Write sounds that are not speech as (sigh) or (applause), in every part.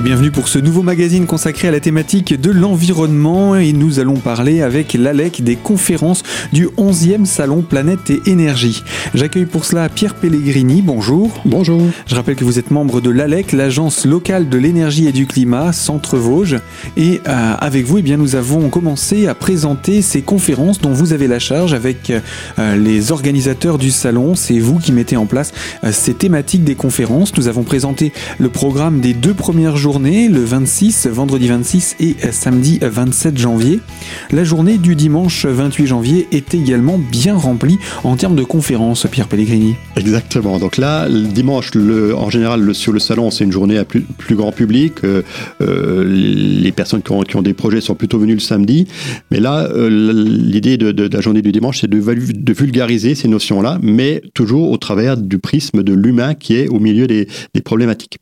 Et bienvenue pour ce nouveau magazine consacré à la thématique de l'environnement et nous allons parler avec l'ALEC des conférences du 11e salon Planète et Énergie. J'accueille pour cela Pierre Pellegrini, bonjour. Bonjour. Je rappelle que vous êtes membre de l'ALEC, l'agence locale de l'énergie et du climat, Centre Vosges. Et euh, avec vous, eh bien, nous avons commencé à présenter ces conférences dont vous avez la charge avec euh, les organisateurs du salon. C'est vous qui mettez en place euh, ces thématiques des conférences. Nous avons présenté le programme des deux premières le 26, vendredi 26 et samedi 27 janvier. La journée du dimanche 28 janvier est également bien remplie en termes de conférences, Pierre Pellegrini. Exactement. Donc là, le dimanche, le, en général, sur le salon, c'est une journée à plus, grand public. Euh, euh les personnes qui ont, des projets sont plutôt venues le samedi. Mais là, euh, l'idée de, la journée du dimanche, c'est de, vulgariser ces notions-là, mais toujours au travers du prisme de l'humain qui est au milieu des problématiques.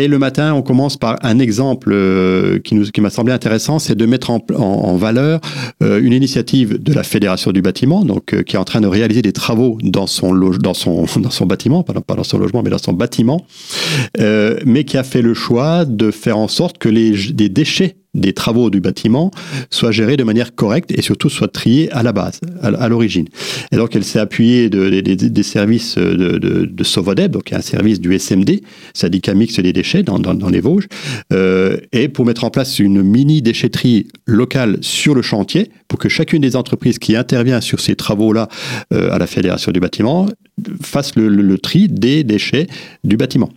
Et le matin, on commence par un exemple euh, qui, m'a semblé intéressant, c'est de mettre en, valeur euh, une initiative de la Fédération du bâtiment, euh, qui est en train de réaliser des travaux dans son, (laughs) bâtiment, pas, pas dans son logement, mais dans son bâtiment, mais qui a fait le choix de faire en sorte que les, les déchets des travaux du bâtiment soient gérés de manière correcte et surtout soient triés à la base, à, l'origine. Et donc elle s'est appuyée de, des services de, de, de Sovodeb, donc un service du SMD, syndicat mixte des déchets dans, dans, les Vosges, euh, et pour mettre en place une mini déchetterie locale sur le chantier, pour que chacune des entreprises qui intervient sur ces travaux-là euh, à la Fédération du bâtiment fasse le, tri des déchets du bâtiment.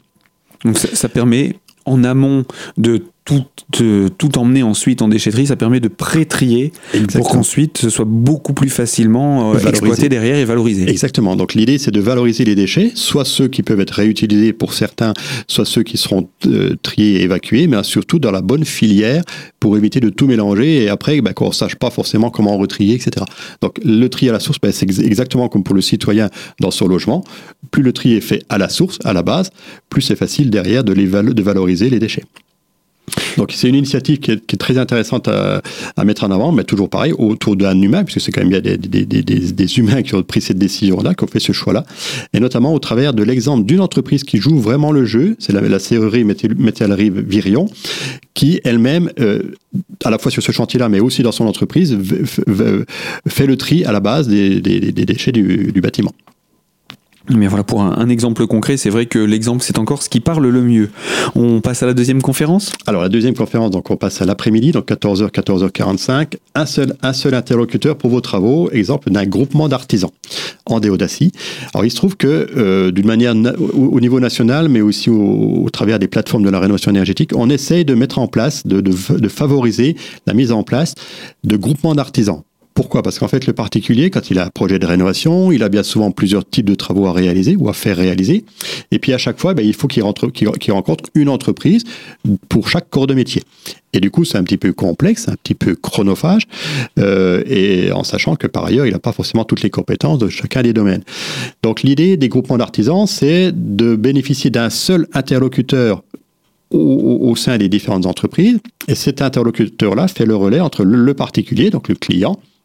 Donc ça permet en amont de tout, euh, tout emmener ensuite en déchetterie, ça permet de pré-trier pour qu'ensuite ce soit beaucoup plus facilement euh, exploité derrière et valorisé. Exactement. Donc l'idée c'est de valoriser les déchets, soit ceux qui peuvent être réutilisés pour certains, soit ceux qui seront euh, triés et évacués, mais surtout dans la bonne filière pour éviter de tout mélanger et après bah, qu'on ne sache pas forcément comment retrier, etc. Donc le tri à la source, bah, c'est exactement comme pour le citoyen dans son logement. Plus le tri est fait à la source, à la base, plus c'est facile derrière de, les val de valoriser les déchets. Donc c'est une initiative qui est, très intéressante à, mettre en avant, mais toujours pareil, autour d'un humain, puisque c'est quand même bien des, des, humains qui ont pris cette décision-là, qui ont fait ce choix-là, et notamment au travers de l'exemple d'une entreprise qui joue vraiment le jeu, c'est la, la serrurerie métallerie Virion, qui elle-même, euh, à la fois sur ce chantier-là, mais aussi dans son entreprise, fait le tri à la base des, déchets du bâtiment. Mais voilà, pour un, exemple concret, c'est vrai que l'exemple, c'est encore ce qui parle le mieux. On passe à la deuxième conférence? Alors, la deuxième conférence, donc on passe à l'après-midi, donc 14h, 14h45. Un seul, un seul interlocuteur pour vos travaux, exemple d'un groupement d'artisans en déodacie. Alors, il se trouve que, euh, d'une manière au, au, niveau national, mais aussi au, travers des plateformes de la rénovation énergétique, on essaye de mettre en place, de, de favoriser la mise en place de groupements d'artisans. Pourquoi? Parce qu'en fait, le particulier, quand il a un projet de rénovation, il a bien souvent plusieurs types de travaux à réaliser ou à faire réaliser. Et puis à chaque fois, ben, il faut qu'il qu qu rencontre une entreprise pour chaque corps de métier. Et du coup, c'est un petit peu complexe, un petit peu chronophage, euh, et en sachant que par ailleurs, il n'a pas forcément toutes les compétences de chacun des domaines. Donc l'idée des groupements d'artisans, c'est de bénéficier d'un seul interlocuteur au, sein des différentes entreprises. Et cet interlocuteur-là fait le relais entre le particulier, donc le client,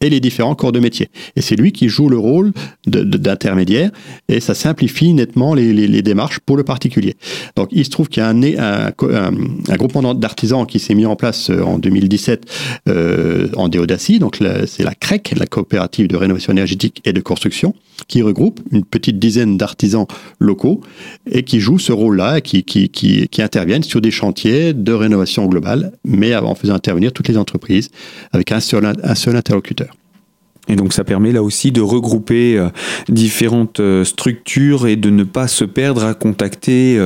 et les différents corps de métier. Et c'est lui qui joue le rôle d'intermédiaire et ça simplifie nettement les, démarches pour le particulier. Donc il se trouve qu'il y a un, un, un, un groupement d'artisans qui s'est mis en place euh, en 2017 euh, en Déodacie, donc c'est la CREC, la coopérative de rénovation énergétique et de construction, qui regroupe une petite dizaine d'artisans locaux et qui joue ce rôle-là, qui, qui, qui, qui interviennent sur des chantiers de rénovation globale, mais en faisant intervenir toutes les entreprises avec un seul, un seul interlocuteur. Et donc ça permet là aussi de regrouper euh, différentes euh, structures et de ne pas se perdre à contacter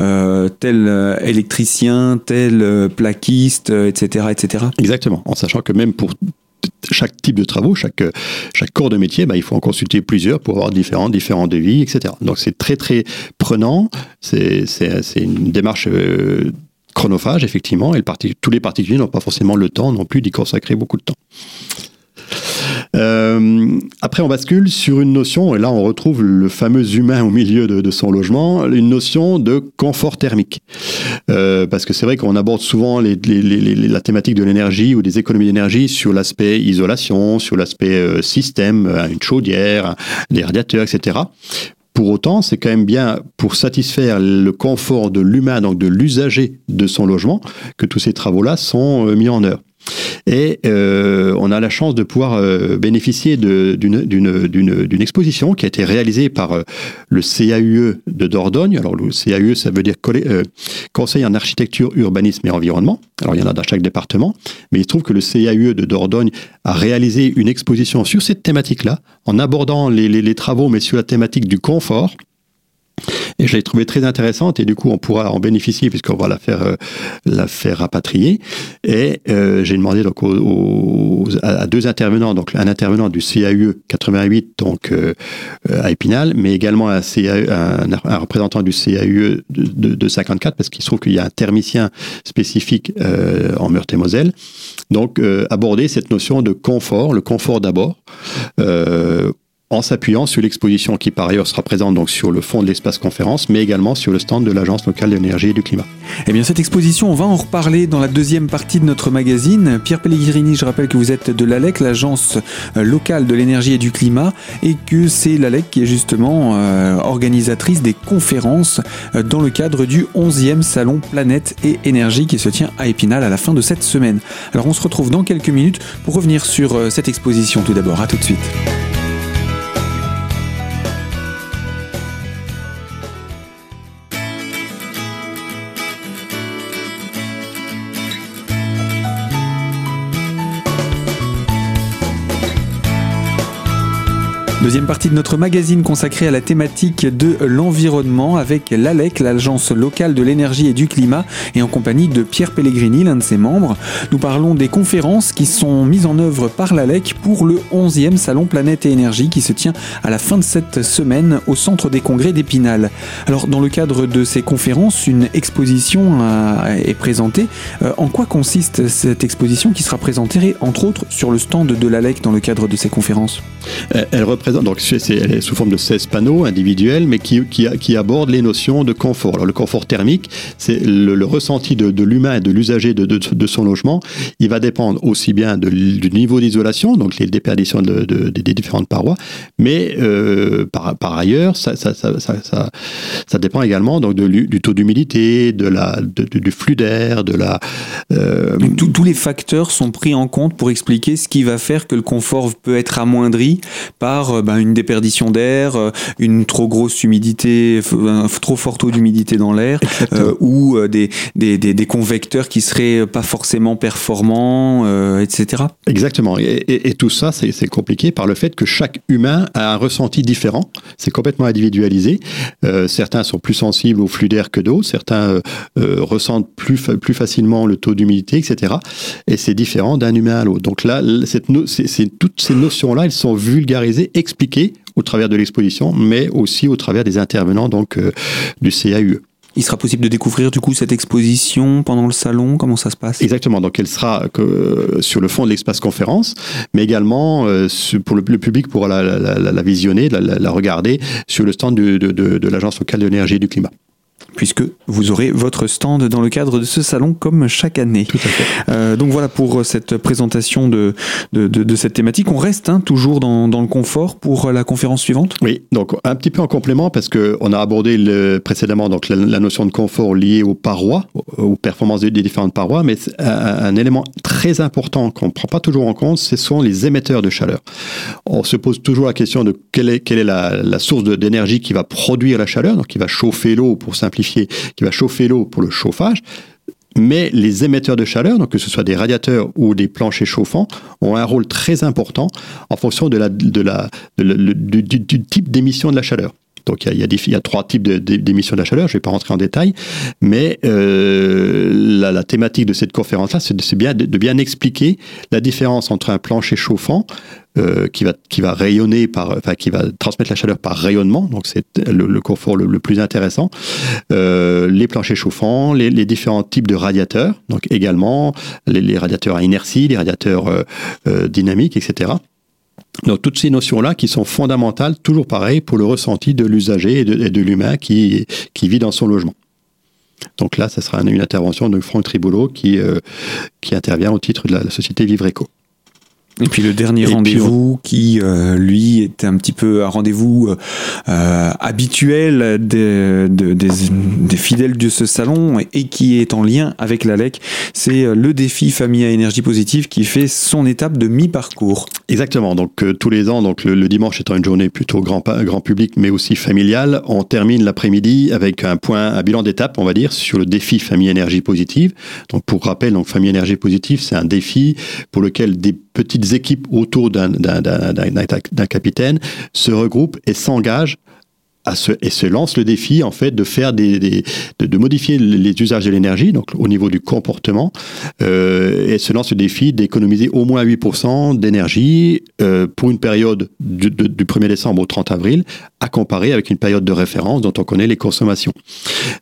euh, tel électricien, tel plaquiste, etc., etc. Exactement, en sachant que même pour chaque type de travaux, chaque, chaque corps de métier, bah, il faut en consulter plusieurs pour avoir différents, différents devis, etc. Donc c'est très très prenant, c'est une démarche chronophage, effectivement, et tous les particuliers n'ont pas forcément le temps non plus d'y consacrer beaucoup de temps. Euh, après, on bascule sur une notion, et là on retrouve le fameux humain au milieu de, son logement, une notion de confort thermique. Euh, parce que c'est vrai qu'on aborde souvent la thématique de l'énergie ou des économies d'énergie sur l'aspect isolation, sur l'aspect euh, système, une chaudière, des radiateurs, etc Pour autant, c'est quand même bien pour satisfaire le confort de l'humain, donc de l'usager de son logement, que tous ces travaux-là sont mis en œuvre. Et euh, on a la chance de pouvoir euh, bénéficier d'une exposition qui a été réalisée par euh, le CAUE de Dordogne. Alors le CAUE, ça veut dire Conseil en architecture, urbanisme et environnement. Alors il y en a dans chaque département, mais il se trouve que le CAUE de Dordogne a réalisé une exposition sur cette thématique-là, en abordant les travaux, mais sur la thématique du confort. Et je l'ai trouvée très intéressante et du coup on pourra en bénéficier puisqu'on va la faire euh, la faire rapatrier. Et euh, j'ai demandé donc à, deux intervenants, donc un intervenant du CAUE 88 donc euh, à Épinal, mais également un, un, représentant du CAUE de, 54 parce qu'il se trouve qu'il y a un thermicien spécifique en Meurthe-et-Moselle. Donc aborder cette notion de confort, le confort d'abord en s'appuyant sur l'exposition qui par ailleurs sera présente donc sur le fond de l'espace conférence, mais également sur le stand de l'Agence locale de l'énergie et du climat. Eh bien cette exposition, on va en reparler dans la deuxième partie de notre magazine. Pierre Pellegrini, je rappelle que vous êtes de l'ALEC, l'Agence euh, locale de l'énergie et du climat, et que c'est l'ALEC qui est justement euh, organisatrice des conférences euh, dans le cadre du 11e Salon Planète et Énergie qui se tient à Épinal à la fin de cette semaine. Alors on se retrouve dans quelques minutes pour revenir sur cette exposition tout d'abord. À tout de suite. Deuxième partie de notre magazine consacrée à la thématique de l'environnement avec l'ALEC, l'Agence locale de l'énergie et du climat, et en compagnie de Pierre Pellegrini, l'un de ses membres. Nous parlons des conférences qui sont mises en œuvre par l'ALEC pour le 11e Salon Planète et Énergie qui se tient à la fin de cette semaine au Centre des Congrès d'Épinal. Alors, dans le cadre de ces conférences, une exposition est présentée. Euh, en quoi consiste cette exposition qui sera présentée, entre autres, sur le stand de l'ALEC dans le cadre de ces conférences? Euh, Elle représente donc c'est sous forme de 16 panneaux individuels, mais qui, qui, abordent les notions de confort. Alors le confort thermique, c'est le, ressenti de, l'humain et de l'usager de, son logement. Il va dépendre aussi bien du niveau d'isolation, donc les déperditions des différentes parois, mais euh, par, ailleurs, ça, ça, dépend également donc du taux d'humidité, de du flux d'air, de la... Euh, tous les facteurs sont pris en compte pour expliquer ce qui va faire que le confort peut être amoindri par euh, ben, une déperdition d'air, euh, une trop grosse humidité, un trop fort taux d'humidité dans l'air, euh, ou des, des, des, convecteurs qui seraient pas forcément performants, etc. Exactement. Et, et, tout ça, c'est compliqué par le fait que chaque humain a un ressenti différent. C'est complètement individualisé. certains sont plus sensibles au flux d'air que d'autres. Certains ressentent plus, plus facilement le taux d'humidité, etc. Et c'est différent d'un humain à l'autre. Donc là, cette toutes ces notions-là, elles sont vulgarisées, expliqué au travers de l'exposition, mais aussi au travers des intervenants donc euh, du CAUE. Il sera possible de découvrir du coup cette exposition pendant le salon? Comment ça se passe? Exactement. Donc elle sera que, sur le fond de l'espace conférence, mais également euh, pour le, public pourra la, visionner, la, regarder sur le stand de, de l'Agence locale de l'énergie et du climat puisque vous aurez votre stand dans le cadre de ce salon comme chaque année. Tout à fait. Euh, donc voilà pour cette présentation de, de, de, cette thématique. On reste hein, toujours dans, dans, le confort pour la conférence suivante Oui, donc un petit peu en complément parce qu'on a abordé le, précédemment donc la, notion de confort liée aux parois, aux performances des, différentes parois, mais un, élément très important qu'on ne prend pas toujours en compte, ce sont les émetteurs de chaleur. On se pose toujours la question de quelle est, quelle est la, la source d'énergie qui va produire la chaleur, donc qui va chauffer l'eau pour simplifier qui va chauffer l'eau pour le chauffage. Mais les émetteurs de chaleur, donc que ce soit des radiateurs ou des planchers chauffants, ont un rôle très important en fonction du, type d'émission de la chaleur. Donc il y, a, il, y a trois types d'émissions de, la chaleur, je ne vais pas rentrer en détail, mais euh, la, thématique de cette conférence-là, c'est bien, de bien expliquer la différence entre un plancher chauffant, euh, qui va qui va rayonner par, enfin qui va transmettre la chaleur par rayonnement. Donc c'est le, confort le, plus intéressant. Euh, les planchers chauffants, les, différents types de radiateurs, donc également les, radiateurs à inertie, les radiateurs euh, dynamiques, etc. Donc toutes ces notions-là qui sont fondamentales, toujours pareil, pour le ressenti de l'usager et de, l'humain qui, qui vit dans son logement. Donc là, ça sera une, intervention de Franck Tribolo qui, qui intervient au titre de la, société Vivreco. Et puis le dernier rendez-vous qui, euh, lui, est un petit peu un rendez-vous euh, euh, habituel des, des, fidèles de ce salon et, qui est en lien avec l'ALEC, c'est le défi Famille à énergie positive qui fait son étape de mi-parcours. Exactement. Donc tous les ans, donc le, dimanche étant une journée plutôt grand, grand public, mais aussi familiale, on termine l'après-midi avec un point, un bilan d'étape, on va dire, sur le défi Famille énergie positive. Donc pour rappel, donc Famille énergie positive, c'est un défi pour lequel des petites équipes autour d'un capitaine se regroupent et s'engagent et se lance le défi en fait de faire des, de, modifier les usages de l'énergie donc au niveau du comportement euh, et se lance le défi d'économiser au moins 8% d'énergie euh, pour une période du, 1er décembre au 30 avril à comparer avec une période de référence dont on connaît les consommations.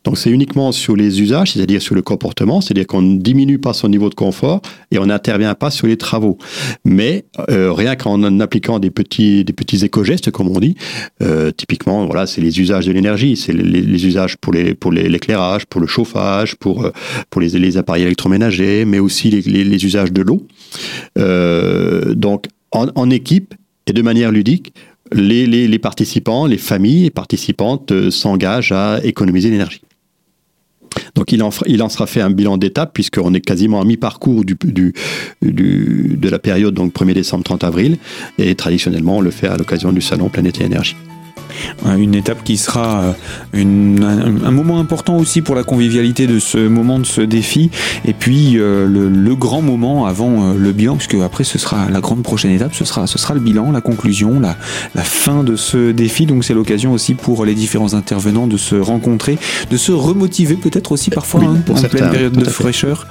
Donc c'est uniquement sur les usages, c'est-à-dire sur le comportement, c'est-à-dire qu'on ne diminue pas son niveau de confort et on n'intervient pas sur les travaux. Mais euh, rien qu'en appliquant des petits des petits éco-gestes comme on dit, euh, typiquement voilà c'est les usages de l'énergie, c'est les, usages pour l'éclairage, pour le chauffage, pour euh, les, appareils électroménagers, mais aussi les, usages de l'eau. Euh, donc en, équipe et de manière ludique, les, participants, les familles participantes euh, s'engagent à économiser l'énergie. Donc il en, sera fait un bilan d'étape puisqu'on est quasiment à mi-parcours de la période, donc 1er décembre 30 avril, et traditionnellement on le fait à l'occasion du salon Planète et Énergie. Euh, une étape qui sera euh, un, moment important aussi pour la convivialité de ce moment de ce défi. Et puis euh, le, grand moment avant le bilan puisque après ce sera la grande prochaine étape ce sera ce sera le bilan la conclusion la, la fin de ce défi. Donc c'est l'occasion aussi pour les différents intervenants de se rencontrer de se remotiver peut-être aussi parfois hein, en pleine période de fraîcheur.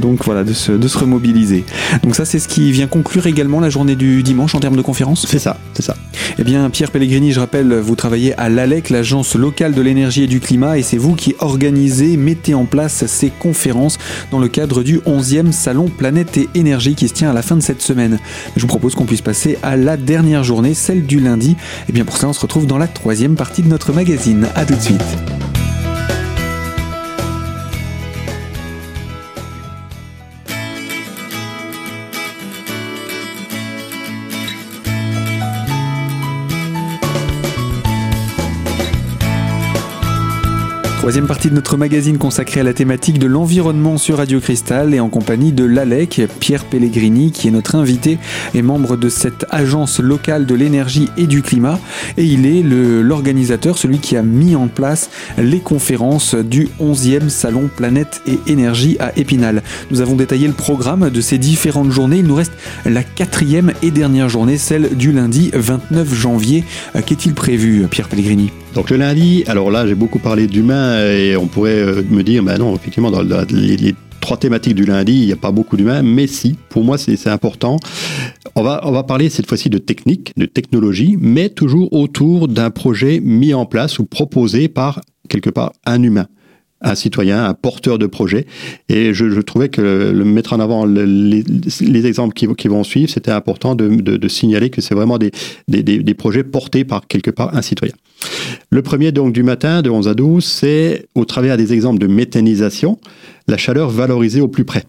Donc voilà de se, de se remobiliser. Donc ça c'est ce qui vient conclure également la journée du dimanche en termes de conférence c'est ça c'est ça eh bien Pierre Pellegrini je rappelle vous travaillez à l'ALEC, l'Agence locale de l'énergie et du climat, et c'est vous qui organisez, mettez en place ces conférences dans le cadre du 11e Salon Planète et Énergie qui se tient à la fin de cette semaine. Je vous propose qu'on puisse passer à la dernière journée, celle du lundi. Et bien pour ça, on se retrouve dans la troisième partie de notre magazine. A tout de suite. Troisième partie de notre magazine consacrée à la thématique de l'environnement sur Radio Cristal et en compagnie de l'ALEC, Pierre Pellegrini, qui est notre invité et membre de cette agence locale de l'énergie et du climat. Et il est l'organisateur, celui qui a mis en place les conférences du 11e Salon Planète et Énergie à Épinal. Nous avons détaillé le programme de ces différentes journées. Il nous reste la quatrième et dernière journée, celle du lundi 29 janvier. Qu'est-il prévu, Pierre Pellegrini? Donc le lundi, alors là j'ai beaucoup parlé d'humains et on pourrait euh, me dire, ben non, effectivement, dans les, trois thématiques du lundi, il n'y a pas beaucoup d'humains, mais si, pour moi c'est important. On va, on va parler cette fois-ci de technique, de technologie, mais toujours autour d'un projet mis en place ou proposé par, quelque part, un humain un citoyen, un porteur de projet. Et je, trouvais que le, mettre en avant les, exemples qui, vont suivre, c'était important de, signaler que c'est vraiment des, des, des, projets portés par quelque part un citoyen. Le premier donc du matin de 11 à 12, c'est au travers des exemples de méthanisation, la chaleur valorisée au plus près.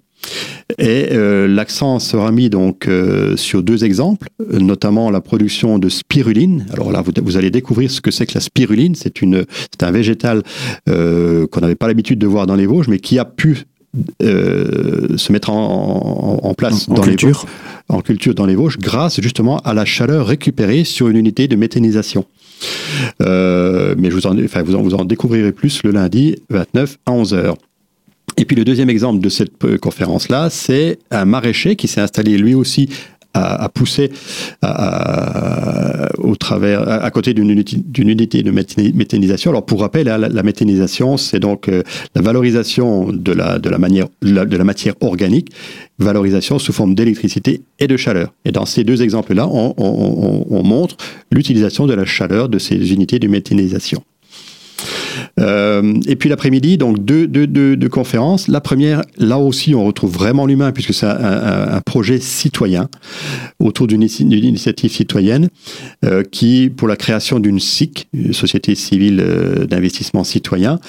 Et euh, l'accent sera mis donc euh, sur deux exemples, notamment la production de spiruline. Alors là, vous, allez découvrir ce que c'est que la spiruline. C'est une, c'est un végétal euh, qu'on n'avait pas l'habitude de voir dans les Vosges, mais qui a pu se mettre en, place dans les Vosges, en culture dans les Vosges, grâce justement à la chaleur récupérée sur une unité de méthanisation. mais je vous en, enfin, vous en, vous en découvrirez plus le lundi 29 à 11 h et puis le deuxième exemple de cette euh, conférence-là, c'est un maraîcher qui s'est installé lui aussi à, pousser au travers, à, côté d'une unité, de méthanisation. Alors pour rappel, hein, la, méthanisation, c'est donc euh, la valorisation de la, de la, manière, la matière organique, valorisation sous forme d'électricité et de chaleur. Et dans ces deux exemples-là, on, on montre l'utilisation de la chaleur de ces unités de méthanisation. Et puis l'après-midi, donc deux, deux, deux, conférences. La première, là aussi, on retrouve vraiment l'humain puisque c'est un, un, projet citoyen autour d'une initiative citoyenne qui, pour la création d'une SIC, société civile d'investissement citoyen,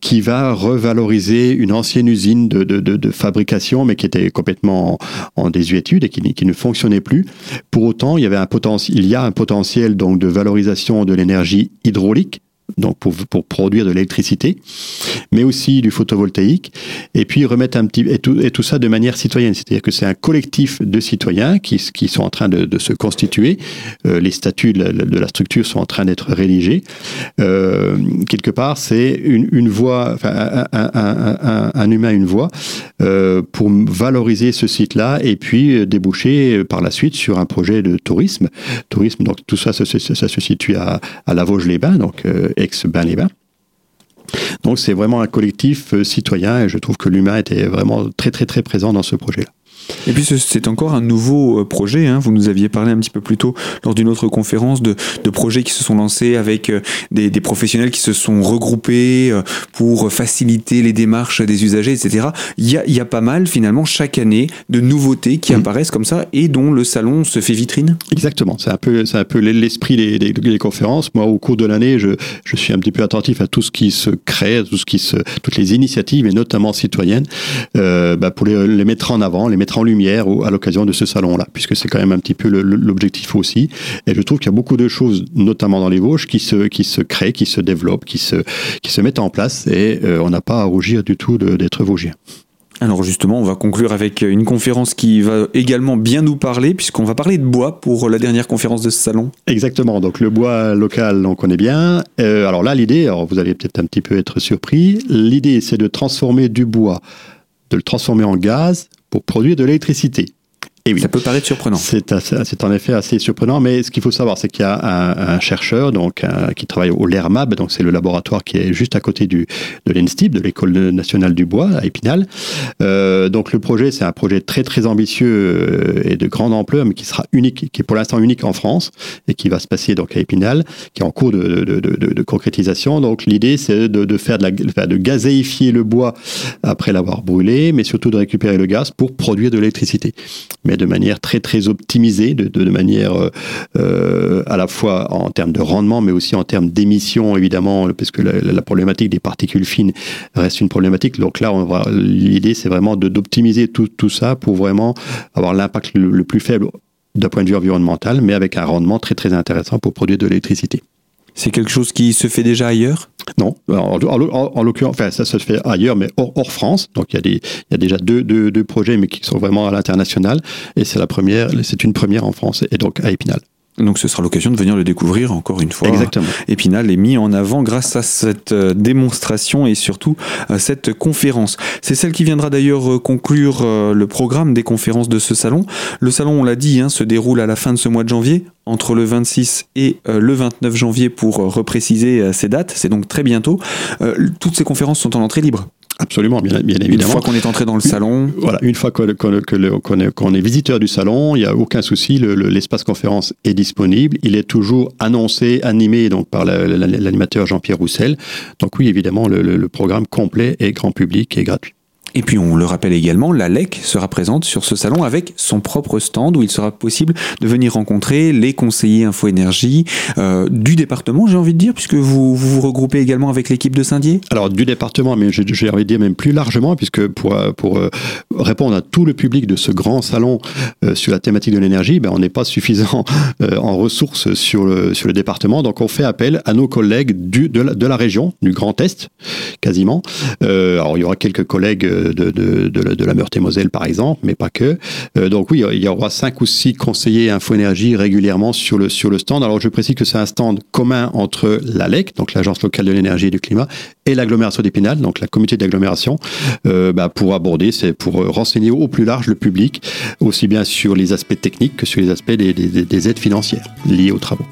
qui va revaloriser une ancienne usine de, de, de, de fabrication, mais qui était complètement en, désuétude et qui, qui, ne fonctionnait plus. Pour autant, il y avait un potentiel, il y a un potentiel donc de valorisation de l'énergie hydraulique donc pour, pour produire de l'électricité, mais aussi du photovoltaïque, et puis remettre un petit et tout, et tout ça de manière citoyenne, c'est-à-dire que c'est un collectif de citoyens qui, qui sont en train de, se constituer. Euh, les statuts de la, structure sont en train d'être rédigés. Euh, quelque part, c'est une, une voie, enfin, un, un, un, humain, une voie euh, pour valoriser ce site-là, et puis déboucher par la suite sur un projet de tourisme. Tourisme, donc tout ça, ça, se situe à, à La Vosges-les-Bains, donc ex-Bain-les-Bains. Donc c'est vraiment un collectif euh, citoyen et je trouve que l'humain était vraiment très très très présent dans ce projet-là. Et puis c'est encore un nouveau euh, projet. Hein. Vous nous aviez parlé un petit peu plus tôt lors d'une autre conférence de, de, projets qui se sont lancés avec euh, des, des, professionnels qui se sont regroupés euh, pour faciliter les démarches des usagers, etc. Il y a, il y a pas mal finalement chaque année de nouveautés qui mmh. apparaissent comme ça et dont le salon se fait vitrine. Exactement. C'est un peu, c'est un peu l'esprit des, des, des, conférences. Moi, au cours de l'année, je, je, suis un petit peu attentif à tout ce qui se crée, à tout ce qui se, toutes les initiatives et notamment citoyennes, euh, bah pour les, les mettre en avant, les mettre en lumière à l'occasion de ce salon-là, puisque c'est quand même un petit peu l'objectif aussi. Et je trouve qu'il y a beaucoup de choses, notamment dans les Vosges, qui se, qui se créent, qui se développent, qui se, qui se mettent en place, et euh, on n'a pas à rougir du tout d'être Vosgien. Alors justement, on va conclure avec une conférence qui va également bien nous parler, puisqu'on va parler de bois pour la dernière conférence de ce salon. Exactement, donc le bois local, on connaît bien. Euh, alors là, l'idée, vous allez peut-être un petit peu être surpris, l'idée c'est de transformer du bois, de le transformer en gaz pour produire de l'électricité. Et oui, ça peut paraître surprenant. C'est en effet assez surprenant, mais ce qu'il faut savoir, c'est qu'il y a un, un chercheur donc, qui travaille au LERMAB, donc c'est le laboratoire qui est juste à côté du, de l'ENSTIB, de l'École nationale du bois à Épinal. Euh, donc le projet, c'est un projet très très ambitieux euh, et de grande ampleur, mais qui sera unique, qui est pour l'instant unique en France et qui va se passer donc à Épinal, qui est en cours de, de, de, de concrétisation. Donc l'idée, c'est de, faire de, la, de gazéifier le bois après l'avoir brûlé, mais surtout de récupérer le gaz pour produire de l'électricité. Mais de manière très très optimisée, de, manière euh, euh, à la fois en termes de rendement, mais aussi en termes d'émissions, évidemment, parce que la, problématique des particules fines reste une problématique. Donc là, l'idée, c'est vraiment d'optimiser tout, tout, ça pour vraiment avoir l'impact le, le plus faible d'un point de vue environnemental, mais avec un rendement très très intéressant pour produire de l'électricité. C'est quelque chose qui se fait déjà ailleurs? Non, en, en, en l'occurrence, ça se fait ailleurs, mais hors, France. Donc il y a, déjà deux, deux, deux projets, mais qui sont vraiment à l'international. Et c'est la première, c'est une première en France, et donc à Épinal. Donc ce sera l'occasion de venir le découvrir encore une fois. Exactement. Épinal est mis en avant grâce à cette euh, démonstration et surtout à cette conférence. C'est celle qui viendra d'ailleurs euh, conclure euh, le programme des conférences de ce salon. Le salon, on l'a dit, hein, se déroule à la fin de ce mois de janvier, entre le 26 et le 29 janvier pour repréciser ces dates. C'est donc très bientôt. Toutes ces conférences sont en entrée libre. Absolument, bien, bien évidemment. Une fois qu'on est entré dans le salon. Voilà, une fois qu'on qu qu est, qu est, visiteur du salon, il n'y a aucun souci, l'espace le, conférence est disponible. Il est toujours annoncé, animé donc par l'animateur Jean-Pierre Roussel. Donc oui, évidemment, le, le programme complet est grand public et gratuit. Et puis on le rappelle également, la LEC sera présente sur ce salon avec son propre stand où il sera possible de venir rencontrer les conseillers Info Énergie euh, du département, j'ai envie de dire, puisque vous vous, regroupez également avec l'équipe de Saint-Dié Alors du département, mais j'ai envie de dire même plus largement, puisque pour, pour euh, répondre à tout le public de ce grand salon euh, sur la thématique de l'énergie, ben, on n'est pas suffisant (laughs) euh, en ressources sur le, sur le département, donc on fait appel à nos collègues de, la, de la région, du Grand Est, quasiment. Euh, alors il y aura quelques collègues de, de, de, la Meurthe-et-Moselle, par exemple, mais pas que. Euh, donc oui, il y aura cinq ou six conseillers Info-Énergie régulièrement sur le, sur le stand. Alors je précise que c'est un stand commun entre l'ALEC, donc l'Agence locale de l'énergie et du climat, et l'agglomération d'Épinal, donc la communauté d'agglomération, euh, bah, pour aborder, c'est pour renseigner au plus large le public, aussi bien sur les aspects techniques que sur les aspects des aides financières liées aux travaux.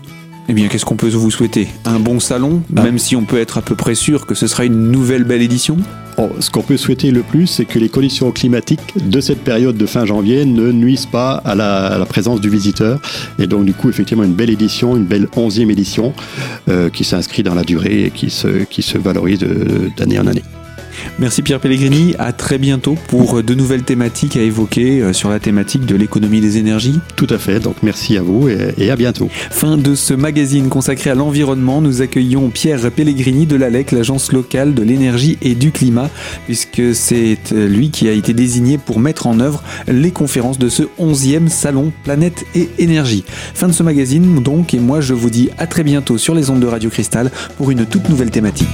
Eh bien, qu'est-ce qu'on peut vous souhaiter? Un bon salon, ah. même si on peut être à peu près sûr que ce sera une nouvelle belle édition? Oh, Ce qu'on peut souhaiter le plus, c'est que les conditions climatiques de cette période de fin janvier ne nuisent pas à la, présence du visiteur. Et donc, du coup, effectivement, une belle édition, une belle onzième édition euh, qui s'inscrit dans la durée et qui se, qui se valorise d'année en année. Merci Pierre Pellegrini, à très bientôt pour de nouvelles thématiques à évoquer euh, sur la thématique de l'économie des énergies. Tout à fait, donc merci à vous et, à bientôt. Fin de ce magazine consacré à l'environnement, nous accueillons Pierre Pellegrini de l'ALEC, l'agence locale de l'énergie et du climat, puisque c'est euh, lui qui a été désigné pour mettre en œuvre les conférences de ce 11e salon Planète et Énergie. Fin de ce magazine donc, et moi je vous dis à très bientôt sur les ondes de Radio Cristal pour une toute nouvelle thématique.